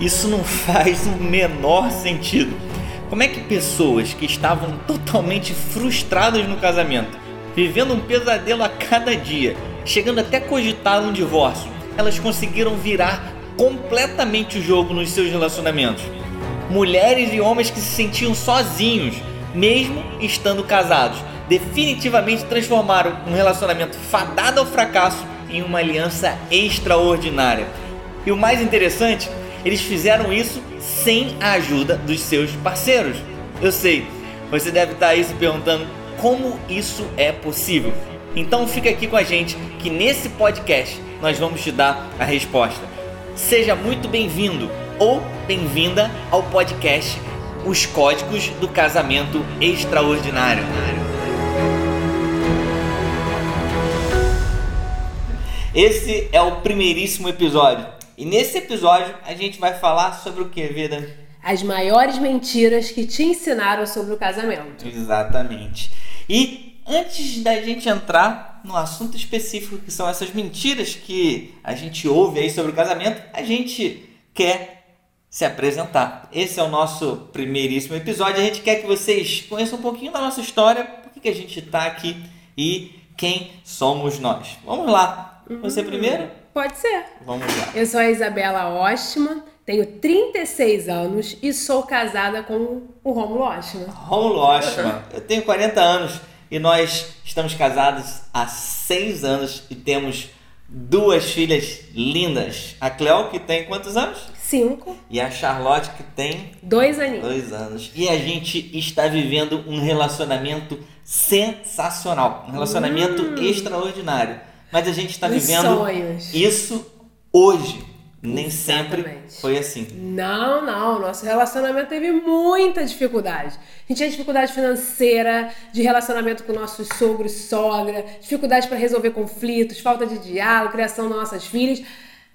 Isso não faz o menor sentido. Como é que pessoas que estavam totalmente frustradas no casamento, vivendo um pesadelo a cada dia, chegando até cogitar um divórcio, elas conseguiram virar completamente o jogo nos seus relacionamentos? Mulheres e homens que se sentiam sozinhos, mesmo estando casados, definitivamente transformaram um relacionamento fadado ao fracasso em uma aliança extraordinária. E o mais interessante, eles fizeram isso sem a ajuda dos seus parceiros. Eu sei, você deve estar aí se perguntando como isso é possível. Então fica aqui com a gente que nesse podcast nós vamos te dar a resposta. Seja muito bem-vindo ou bem-vinda ao podcast Os Códigos do Casamento Extraordinário. Esse é o primeiríssimo episódio. E nesse episódio a gente vai falar sobre o que, vida? As maiores mentiras que te ensinaram sobre o casamento. Exatamente. E antes da gente entrar no assunto específico que são essas mentiras que a gente ouve aí sobre o casamento, a gente quer se apresentar. Esse é o nosso primeiríssimo episódio. A gente quer que vocês conheçam um pouquinho da nossa história, por que a gente está aqui e quem somos nós. Vamos lá. Você uhum. primeiro? Pode ser. Vamos lá. Eu sou a Isabela Ostman, tenho 36 anos e sou casada com o Romulo Ostman. Romulo Ostman. Eu tenho 40 anos e nós estamos casados há 6 anos e temos duas filhas lindas. A Cleo, que tem quantos anos? Cinco. E a Charlotte, que tem... Dois aninhos. Dois anos. E a gente está vivendo um relacionamento sensacional. Um relacionamento hum. extraordinário mas a gente está vivendo sonhos. isso hoje. Nem Exatamente. sempre foi assim. Não, não. Nosso relacionamento teve muita dificuldade. A gente tinha dificuldade financeira, de relacionamento com nossos sogros e sogra, dificuldade para resolver conflitos, falta de diálogo, criação das nossas filhas.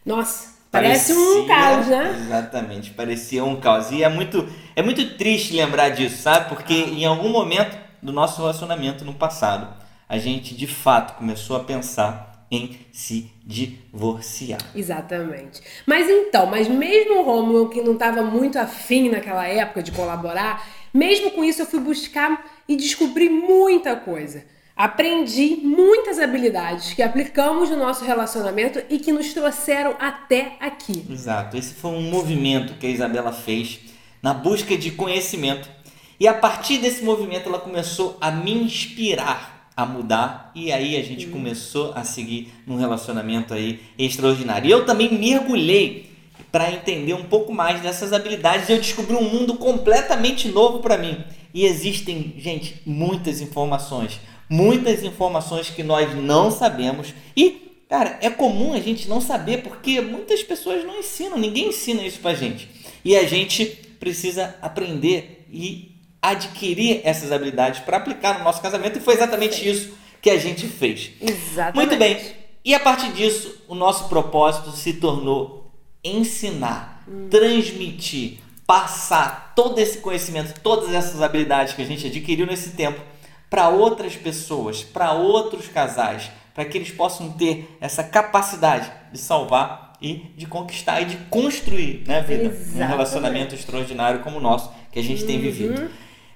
Nossa, Parece um caos, né? Exatamente, parecia um caos. E é muito, é muito triste lembrar disso, sabe? Porque em algum momento do nosso relacionamento no passado, a gente de fato começou a pensar em se divorciar. Exatamente. Mas então, mas mesmo o Romulo, que não estava muito afim naquela época de colaborar, mesmo com isso eu fui buscar e descobri muita coisa. Aprendi muitas habilidades que aplicamos no nosso relacionamento e que nos trouxeram até aqui. Exato. Esse foi um movimento que a Isabela fez na busca de conhecimento. E a partir desse movimento ela começou a me inspirar a mudar e aí a gente começou a seguir num relacionamento aí extraordinário. E eu também mergulhei para entender um pouco mais dessas habilidades e eu descobri um mundo completamente novo para mim. E existem, gente, muitas informações, muitas informações que nós não sabemos e Cara, é comum a gente não saber porque muitas pessoas não ensinam, ninguém ensina isso pra gente. E a gente precisa aprender e adquirir essas habilidades para aplicar no nosso casamento e foi exatamente Sim. isso que a gente fez. Exatamente. Muito bem. E a partir disso, o nosso propósito se tornou ensinar, hum. transmitir, passar todo esse conhecimento, todas essas habilidades que a gente adquiriu nesse tempo para outras pessoas, para outros casais, para que eles possam ter essa capacidade de salvar e de conquistar e de construir, né, vida, Exatamente. um relacionamento extraordinário como o nosso que a gente uhum. tem vivido.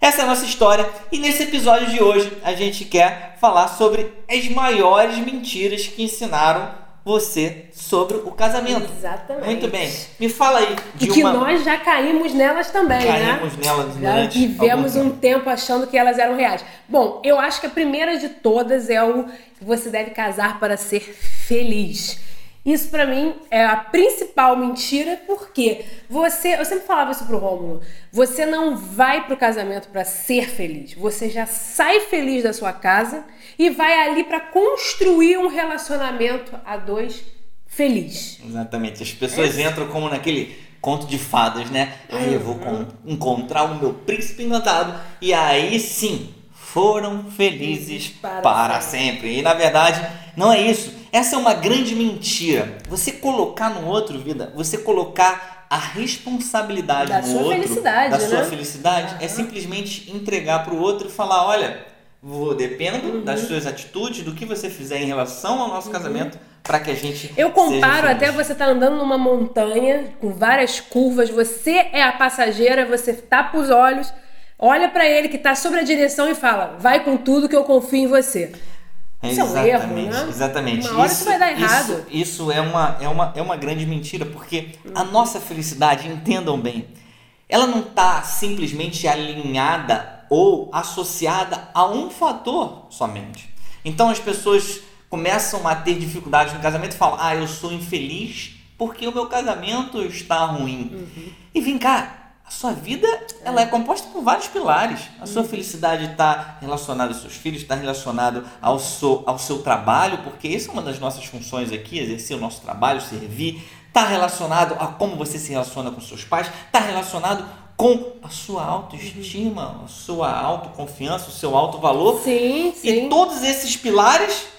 Essa é a nossa história e nesse episódio de hoje a gente quer falar sobre as maiores mentiras que ensinaram você sobre o casamento. Exatamente. Muito bem. Me fala aí de e que nós já caímos nelas também, caímos né? Caímos nelas já vivemos um tempo achando que elas eram reais. Bom, eu acho que a primeira de todas é o que você deve casar para ser feliz. Isso para mim é a principal mentira, porque você, eu sempre falava isso pro Rômulo, você não vai pro casamento para ser feliz. Você já sai feliz da sua casa e vai ali para construir um relacionamento a dois feliz. Exatamente. As pessoas é. entram como naquele conto de fadas, né? Aí eu vou uhum. encontrar o meu príncipe encantado e aí sim foram felizes para, para sempre. sempre. E na verdade, não é isso. Essa é uma grande mentira. Você colocar no outro, vida, você colocar a responsabilidade da no sua outro, felicidade, da né? sua felicidade, uhum. é simplesmente entregar para o outro e falar, olha, vou dependo uhum. das suas atitudes, do que você fizer em relação ao nosso uhum. casamento, para que a gente. Eu comparo até você tá andando numa montanha com várias curvas, você é a passageira, você tapa os olhos, olha para ele que tá sobre a direção e fala: vai com tudo que eu confio em você. Isso é um erro, né? Exatamente. Uma hora isso, isso vai dar errado. Isso, isso é, uma, é, uma, é uma grande mentira, porque a nossa felicidade, entendam bem, ela não está simplesmente alinhada ou associada a um fator somente. Então as pessoas começam a ter dificuldades no casamento e falam: Ah, eu sou infeliz porque o meu casamento está ruim. Uhum. E vem cá, a sua vida ela é composta por vários pilares. A sua felicidade está relacionada aos seus filhos, está relacionado ao seu, ao seu trabalho, porque essa é uma das nossas funções aqui, exercer o nosso trabalho, servir. Está relacionado a como você se relaciona com seus pais, está relacionado com a sua autoestima, a sua autoconfiança, o seu alto valor. Sim, sim. E todos esses pilares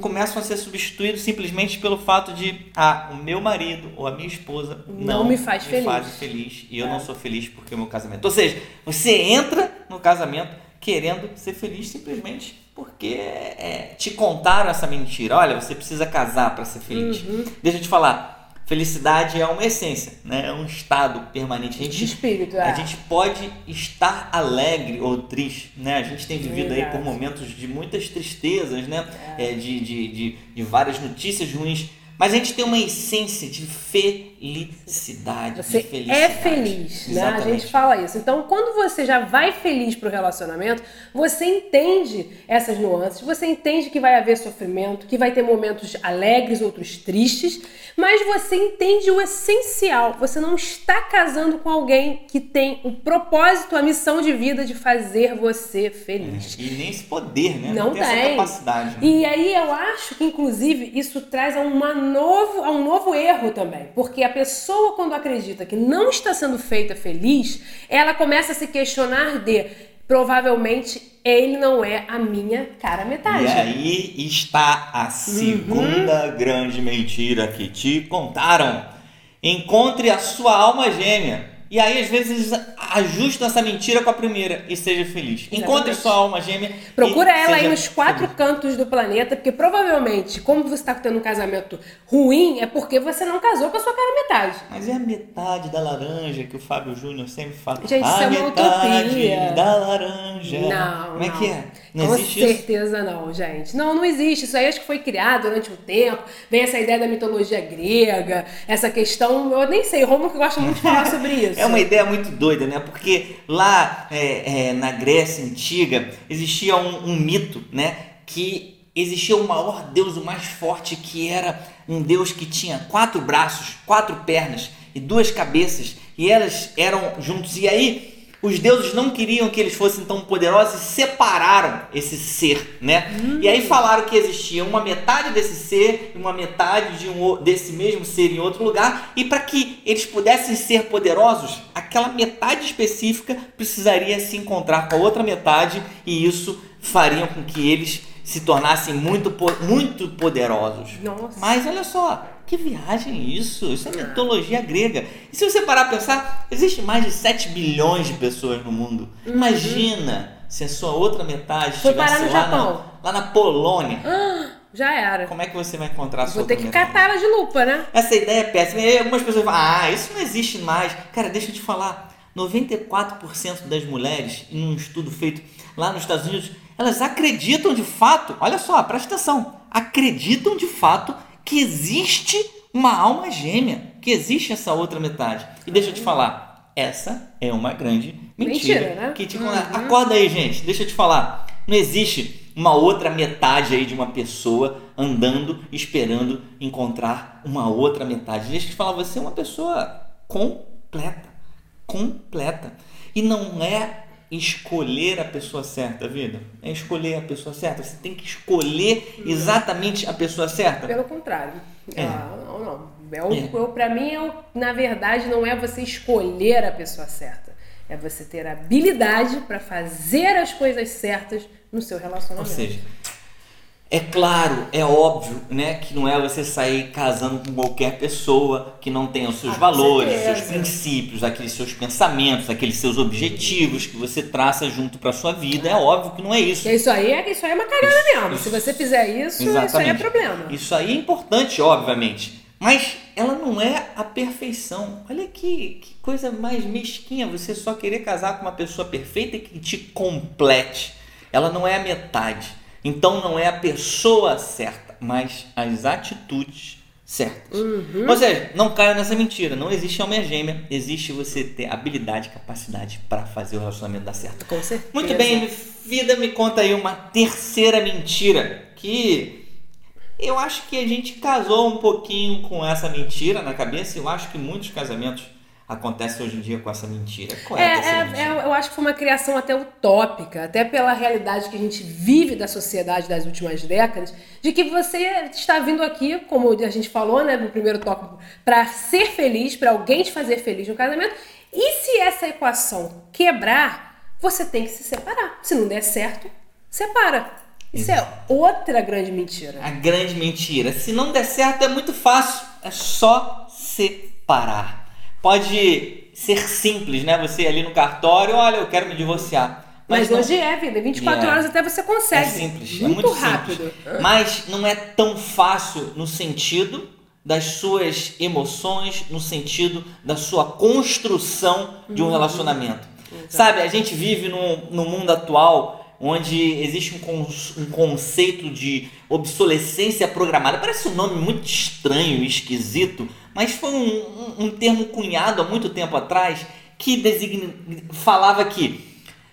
começam a ser substituídos simplesmente pelo fato de ah, o meu marido ou a minha esposa Não não, me faz feliz. fazem feliz e eu É. não sou feliz porque é o meu casamento. Ou seja, você entra no casamento querendo ser feliz simplesmente porque é, te contaram essa mentira. Olha, você precisa casar para ser feliz. Uhum. Deixa eu te falar. Felicidade é uma essência, né? é um estado permanente. A gente De espírito, é. a gente pode estar alegre ou triste, né? A gente tem vivido aí Verdade. por momentos de muitas tristezas, né? É, de, de, de, de várias notícias ruins. Mas a gente tem uma essência de felicidade. Você de felicidade. é feliz, né? A gente fala isso. Então, quando você já vai feliz pro relacionamento, você entende essas nuances, você entende que vai haver sofrimento, que vai ter momentos alegres, outros tristes, mas você entende o essencial. Você não está casando com alguém que tem o propósito, a missão de vida de fazer você feliz. E nem esse poder, né? Não tem, essa tem. capacidade. né? E aí eu acho que, inclusive, isso traz a, uma novo, a um novo erro também. Porque a pessoa, quando acredita que não está sendo feita feliz, ela começa a se questionar de provavelmente ele não é a minha cara metade. E aí está a segunda Uhum. grande mentira que te contaram. Encontre a sua alma gêmea. E aí, às vezes, ajustam essa mentira com a primeira e seja feliz. Encontre sua alma gêmea. Procura ela aí nos quatro feliz. cantos do planeta, porque provavelmente, como você está tendo um casamento ruim, é porque você não casou com a sua cara metade. Mas é a metade da laranja que o Fábio Júnior sempre fala. Gente, a isso é uma metade utopia. da laranja. Não, Como é não. que é? Não Com existe isso? certeza não, gente. Não, não existe. Isso aí acho que foi criado durante um tempo. Vem essa ideia da mitologia grega, essa questão. Eu nem sei, Romulo que gosta muito de falar sobre isso. É uma ideia muito doida, né? Porque lá é, é, na Grécia Antiga existia um, um mito, né? Que existia o maior deus, o mais forte, que era um deus que tinha quatro braços, quatro pernas e duas cabeças, e elas eram juntos. E aí os deuses não queriam que eles fossem tão poderosos e separaram esse ser, né? E aí falaram que existia uma metade desse ser e uma metade de um, desse mesmo ser em outro lugar, e para que eles pudessem ser poderosos, aquela metade específica precisaria se encontrar com a outra metade, e isso faria com que eles se tornassem muito, muito poderosos. Nossa. Mas olha só, que viagem isso? Isso é mitologia grega. E se você parar pra pensar, existe mais de 7 bilhões de pessoas no mundo. Imagina se a sua outra metade Uhum. Foi estivesse lá, Japão. Na, lá na Polônia. Ah, já era. Como é que você vai encontrar a sua Vou ter que catar ela de lupa, né? Essa ideia é péssima. E aí algumas pessoas falam, ah, isso não existe mais. Cara, deixa eu te falar. 94% das mulheres, em um estudo feito lá nos Estados Unidos, elas acreditam de fato, olha só, presta atenção, acreditam de fato que existe uma alma gêmea, que existe essa outra metade. E deixa eu te falar, essa é uma grande mentira. Mentira, né? Que te Acorda aí, gente, deixa eu te falar. Não existe uma outra metade aí de uma pessoa andando, esperando encontrar uma outra metade. Deixa eu te falar, você é uma pessoa completa. Completa. E não é escolher a pessoa certa, vida. É escolher a pessoa certa. Você tem que escolher exatamente a pessoa certa. Pelo contrário. É. Ah, não, não. É o, É. pra mim, eu, na verdade, não é você escolher a pessoa certa. É você ter habilidade pra fazer as coisas certas no seu Ou relacionamento. seja, É claro, é óbvio, né, que não é você sair casando com qualquer pessoa que não tenha os seus Ah, valores, os seus princípios, aqueles seus pensamentos, aqueles seus objetivos que você traça junto para sua vida. É óbvio que não é isso. Isso aí é, isso aí é uma cagada mesmo. Se você fizer isso, isso aí é Exatamente. problema. Isso aí é importante, obviamente. Mas ela não é a perfeição. Olha que, que coisa mais mesquinha você só querer casar com uma pessoa perfeita que te complete. Ela não é a metade. Então não é a pessoa certa, mas as atitudes certas. Uhum. Ou seja, não caia nessa mentira. Não existe alma gêmea. Existe você ter habilidade e capacidade para fazer o relacionamento dar certo. Com certeza. Muito bem, vida, me conta aí uma terceira mentira que eu acho que a gente casou um pouquinho com essa mentira na cabeça. Eu acho que muitos casamentos acontecem hoje em dia com essa mentira. Qual é, terceira É, mentira? é, é, eu acho que foi uma criação até utópica, até pela realidade que a gente vive da sociedade das últimas décadas, de que você está vindo aqui, como a gente falou, né, no primeiro tópico, para ser feliz, para alguém te fazer feliz no casamento. E se essa equação quebrar, você tem que se separar. Se não der certo, separa. Isso é outra grande mentira. A grande mentira. Se não der certo, é muito fácil. É só separar. Pode ser simples, né? Você ali no cartório, olha, eu quero me divorciar. Mas, não- hoje é, vida. 24 Yeah. horas até você consegue. É simples, é muito, muito rápido. simples. Mas não é tão fácil no sentido das suas emoções, no sentido da sua construção de Uhum. um relacionamento. Sabe, a gente vive num, num mundo atual onde existe um, con- um conceito de obsolescência programada. Parece um nome muito estranho e esquisito, mas foi um, um- um termo cunhado há muito tempo atrás que designa, falava que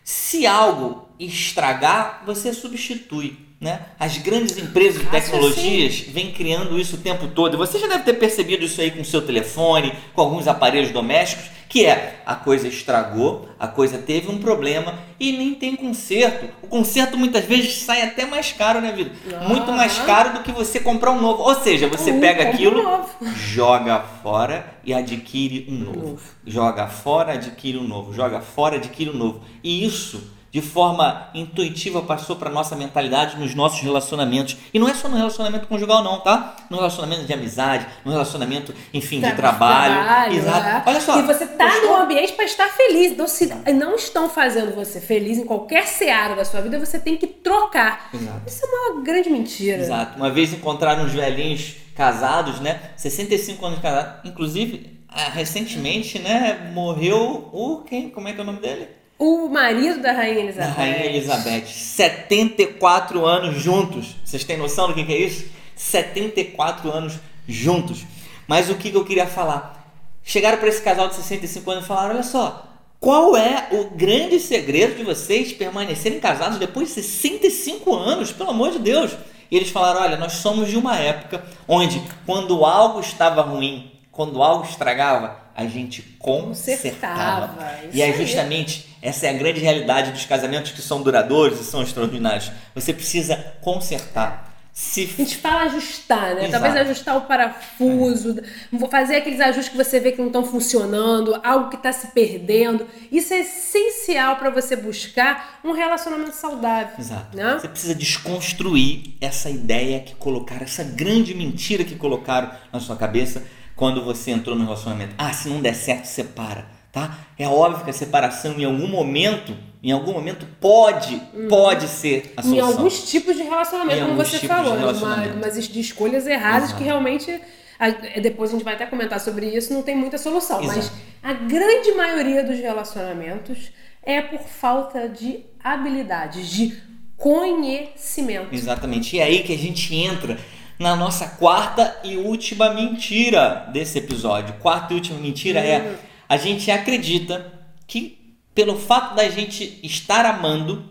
se algo estragar, você substitui. Né? As grandes empresas de tecnologias vêm criando isso o tempo todo. Você já deve ter percebido isso aí com o seu telefone, com alguns aparelhos domésticos, que é a coisa estragou, a coisa teve um problema e nem tem conserto. O conserto muitas vezes sai até mais caro, né, vida? Muito mais caro do que você comprar um novo. Ou seja, você Uh, pega um aquilo, novo. joga fora e adquire um novo. novo. Joga fora, adquire um novo. Joga fora, adquire um novo. E isso, de forma intuitiva, passou para nossa mentalidade nos nossos relacionamentos. E não é só no relacionamento conjugal, não, tá? No relacionamento de amizade, no relacionamento, enfim, de trabalho. Exato. é. Olha só. E você tá gostou? no ambiente para estar feliz. Então, se não estão fazendo você feliz em qualquer seara da sua vida, você tem que trocar. Exato. Isso é uma grande mentira. Exato. Uma vez encontraram uns velhinhos casados, né? 65 anos casados. Inclusive, ah, recentemente, né? Morreu o. Quem? Como é que é o nome dele? O marido da Rainha Da Elizabeth. Rainha Elizabeth. 74 anos juntos. Vocês têm noção do que que é isso? 74 anos juntos. Mas o que que eu queria falar? Chegaram para esse casal de 65 anos e falaram: olha só. Qual é o grande segredo de vocês permanecerem casados depois de 65 anos? Pelo amor de Deus! E eles falaram: olha, nós somos de uma época onde, quando algo estava ruim, quando algo estragava, a gente consertava. Consertava, E é justamente essa é a grande realidade dos casamentos que são duradouros e são extraordinários. Você precisa consertar. Se A gente fala ajustar, né? Exato. Talvez ajustar o parafuso, vou fazer aqueles ajustes que você vê que não estão funcionando, algo que está se perdendo. Isso é essencial para você buscar um relacionamento saudável. Exato. Né? Você precisa desconstruir essa ideia que colocaram, essa grande mentira que colocaram na sua cabeça quando você entrou no relacionamento. Ah, se não der certo, separa, tá? É óbvio que a separação em algum momento, em algum momento pode, pode ser a Uhum. Em solução. alguns tipos de relacionamento, Em como você falou, né? uma, umas de escolhas erradas Exato. que realmente. a- depois a gente vai até comentar sobre isso, não tem muita solução. Mas Exato. a grande maioria dos relacionamentos é por falta de habilidades, de conhecimento. Exatamente. E é aí que a gente entra na nossa quarta e última mentira desse episódio. Quarta e última mentira é a gente acredita que pelo fato da gente estar amando,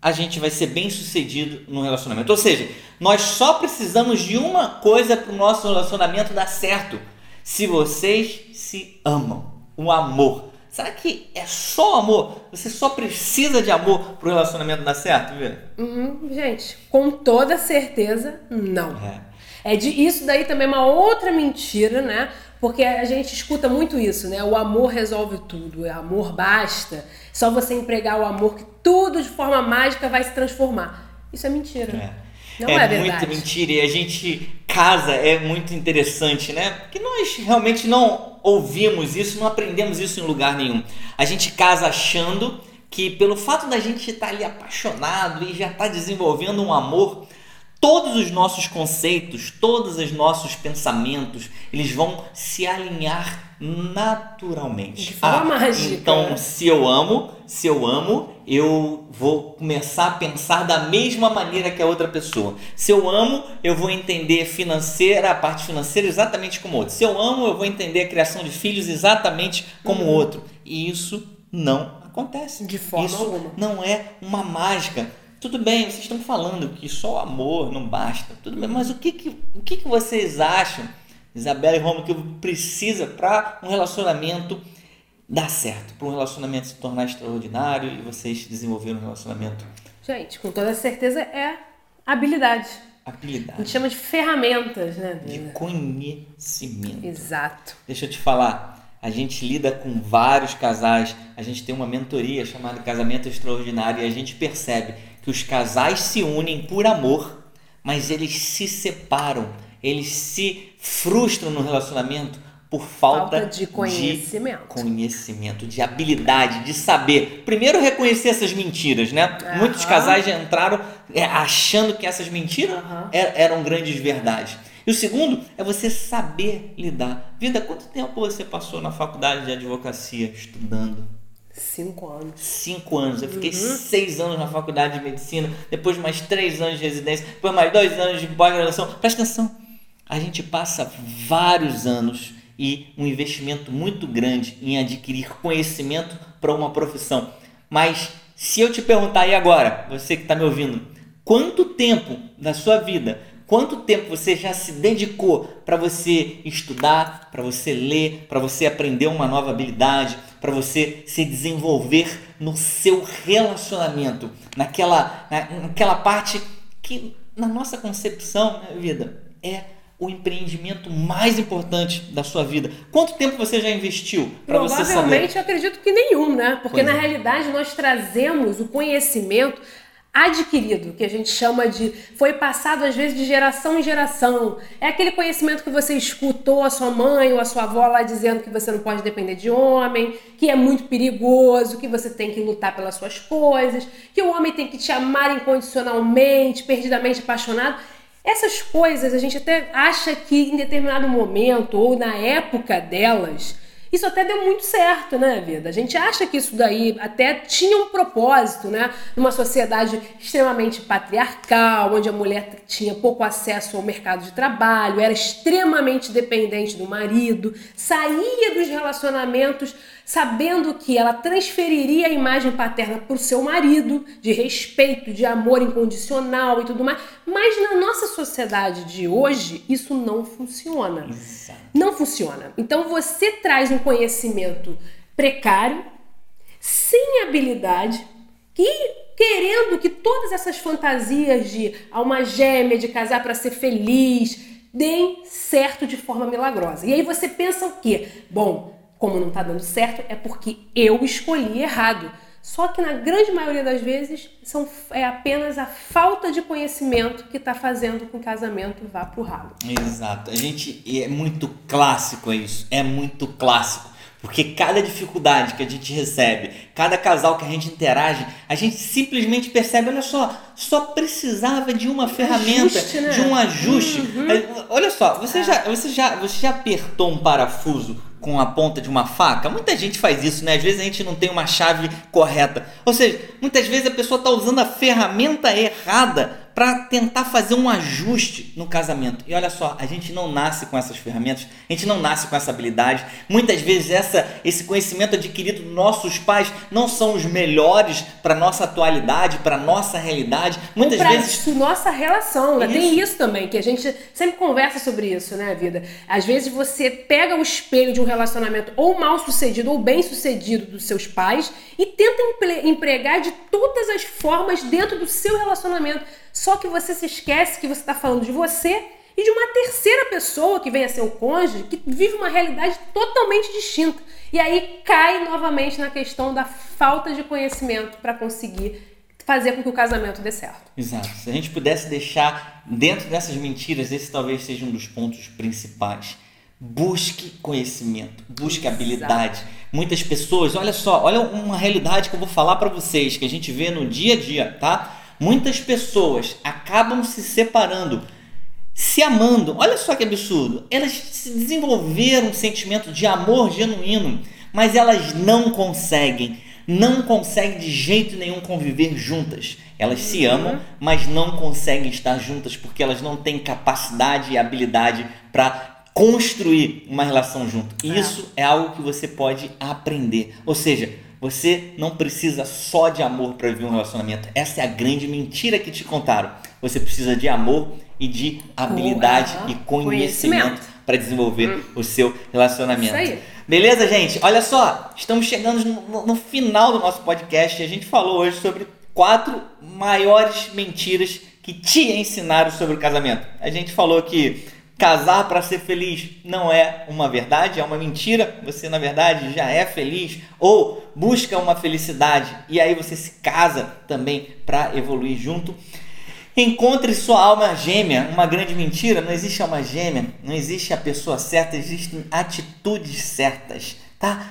a gente vai ser bem sucedido no relacionamento. Ou seja, nós só precisamos de uma coisa para o nosso relacionamento dar certo. Se vocês se amam, o amor. Será que é só amor? Você só precisa de amor para o relacionamento dar certo, viu? Hum, gente, com toda certeza, não. É. É de isso daí também é uma outra mentira, né? Porque a gente escuta muito isso, né? O amor resolve tudo, o amor basta. Só você empregar o amor que tudo de forma mágica vai se transformar. Isso é mentira. É. Não é, é verdade. muito mentira. E a gente casa é muito interessante, né? Porque nós realmente não ouvimos isso, não aprendemos isso em lugar nenhum. A gente casa achando que pelo fato da gente estar ali apaixonado e já estar desenvolvendo um amor, todos os nossos conceitos, todos os nossos pensamentos, eles vão se alinhar naturalmente. De forma mágica. Então, se eu amo, se eu amo, eu vou começar a pensar da mesma maneira que a outra pessoa. Se eu amo, eu vou entender financeira, a parte financeira exatamente como outro. Se eu amo, eu vou entender a criação de filhos exatamente como Uhum. outro. E isso não acontece. De forma isso alguma. não é uma mágica. Tudo bem, vocês estão falando que só o amor não basta. Tudo bem, mas o que, que, o que, que vocês acham, Isabela e Romo, que precisa para um relacionamento dar certo? Para um relacionamento se tornar extraordinário e vocês desenvolverem um relacionamento Gente, com toda certeza é habilidade. A habilidade, gente chama de ferramentas, né? de conhecimento. Exato. Deixa eu te falar, a gente lida com vários casais, a gente tem uma mentoria chamada Casamento Extraordinário e a gente percebe que os casais se unem por amor, mas eles se separam, eles se frustram no relacionamento por falta, Falta de conhecimento. conhecimento, de habilidade, de saber. Primeiro reconhecer essas mentiras, né? Aham. Muitos casais já entraram é, achando que essas mentiras er- eram grandes verdades. E o segundo é você saber lidar. Vida, quanto tempo você passou na faculdade de advocacia estudando? Cinco anos. Cinco anos. Eu fiquei Uhum. seis anos na faculdade de medicina, depois mais três anos de residência, depois mais dois anos de pós-graduação. Presta atenção. A gente passa vários anos e um investimento muito grande em adquirir conhecimento para uma profissão. Mas se eu te perguntar aí agora, você que está me ouvindo, quanto tempo da sua vida, quanto tempo você já se dedicou para você estudar, para você ler, para você aprender uma nova habilidade, para você se desenvolver no seu relacionamento, naquela, na- naquela parte que na nossa concepção, né, vida, é o empreendimento mais importante da sua vida. Quanto tempo você já investiu para você saber? Provavelmente eu acredito que nenhum, né? Porque Pois na é. realidade nós trazemos o conhecimento adquirido, que a gente chama de foi passado às vezes de geração em geração. É aquele conhecimento que você escutou a sua mãe ou a sua avó lá dizendo que você não pode depender de homem, que é muito perigoso, que você tem que lutar pelas suas coisas, que o homem tem que te amar incondicionalmente, perdidamente apaixonado. Essas coisas a gente até acha que em determinado momento ou na época delas, isso até deu muito certo, né, vida? A gente acha que isso daí até tinha um propósito, né? Numa sociedade extremamente patriarcal, onde a mulher tinha pouco acesso ao mercado de trabalho, era extremamente dependente do marido, saía dos relacionamentos sabendo que ela transferiria a imagem paterna para o seu marido, de respeito, de amor incondicional e tudo mais. Mas na nossa sociedade de hoje, isso não funciona. Exato. Não funciona. Então você traz um conhecimento precário, sem habilidade, e querendo que todas essas fantasias de alma gêmea, de casar para ser feliz, deem certo de forma milagrosa. E aí você pensa o quê? Bom, como não tá dando certo, é porque eu escolhi errado. Só que na grande maioria das vezes são, é apenas a falta de conhecimento que está fazendo com que o casamento vá pro ralo. Exato. A gente é muito clássico isso. É muito clássico. Porque cada dificuldade que a gente recebe, cada casal que a gente interage, a gente simplesmente percebe, olha só, só precisava de uma ferramenta, Ajuste, né? de um ajuste. Uhum. Olha só, você, já, você, já, você já apertou um parafuso com a ponta de uma faca? Muita gente faz isso, né? Às vezes a gente não tem uma chave correta. Ou seja, muitas vezes a pessoa está usando a ferramenta errada para tentar fazer um ajuste no casamento. E olha só, a gente não nasce com essas ferramentas, a gente não nasce com essa habilidade. Muitas vezes essa, esse conhecimento adquirido dos nossos pais não são os melhores para nossa atualidade, para nossa realidade. Muitas pra vezes isso, nossa relação, né? Tem Isso. isso também, que a gente sempre conversa sobre isso, né, vida? Às vezes você pega o espelho de um relacionamento ou mal sucedido ou bem sucedido dos seus pais e tenta empregar de todas as formas dentro do seu relacionamento. Só que você se esquece que você está falando de você e de uma terceira pessoa que vem a ser o cônjuge, que vive uma realidade totalmente distinta. E aí cai novamente na questão da falta de conhecimento para conseguir fazer com que o casamento dê certo. Exato. Se a gente pudesse deixar dentro dessas mentiras, esse talvez seja um dos pontos principais. Busque conhecimento, busque Exato. habilidade. Muitas pessoas, olha só, olha uma realidade que eu vou falar para vocês, que a gente vê no dia a dia, tá? Muitas pessoas acabam se separando, se amando. Olha só que absurdo. Elas se desenvolveram um sentimento de amor genuíno, mas elas não conseguem, não conseguem de jeito nenhum conviver juntas. Elas se amam, mas não conseguem estar juntas porque elas não têm capacidade e habilidade para construir uma relação junto. É. isso é algo que você pode aprender. Ou seja, você não precisa só de amor para viver um relacionamento. Essa é a grande mentira que te contaram. Você precisa de amor e de habilidade e conhecimento Conhecimento. para desenvolver o seu relacionamento. Isso aí. Beleza, gente? Olha só, estamos chegando no, no final do nosso podcast e a gente falou hoje sobre quatro maiores mentiras que te ensinaram sobre o casamento. A gente falou que casar para ser feliz não é uma verdade, é uma mentira. Você, na verdade, já é feliz ou busca uma felicidade e aí você se casa também para evoluir junto. Encontre sua alma gêmea, uma grande mentira, não existe alma gêmea, não existe a pessoa certa, existem atitudes certas, tá?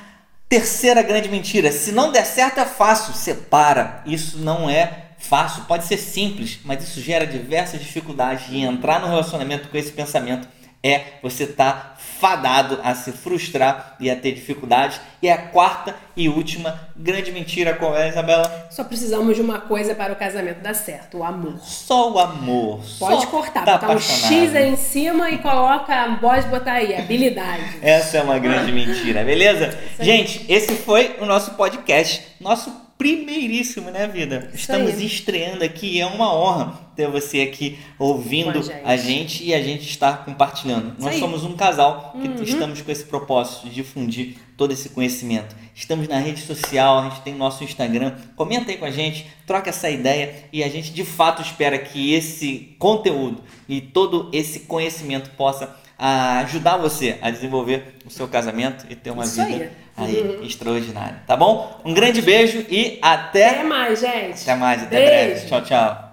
Terceira grande mentira, se não der certo é fácil, separa. Isso não é fácil, pode ser simples, mas isso gera diversas dificuldades e entrar no relacionamento com esse pensamento é você estar fadado a se frustrar e a ter dificuldades. E a quarta e última grande mentira qual é, Isabela? Só precisamos de uma coisa para o casamento dar certo: o amor. Só o amor. Pode só cortar, tá botar um apaixonado. X aí em cima e coloca, pode botar aí, habilidade. Essa é uma grande mentira, beleza? Gente, esse foi o nosso podcast, nosso primeiríssimo, né, vida? Estamos aí. estreando aqui é uma honra ter você aqui ouvindo gente. a gente e a gente estar compartilhando. Nós aí. Uhum. somos um casal que estamos com esse propósito de difundir todo esse conhecimento. Estamos na rede social, a gente tem nosso Instagram. Comenta aí com a gente, troca essa ideia e a gente de fato espera que esse conteúdo e todo esse conhecimento possa ah, ajudar você a desenvolver o seu casamento e ter uma Isso vida aí. aí extraordinária, tá bom? Um grande beijo e até Até mais, gente. até mais, até Beijo. breve. Tchau, tchau.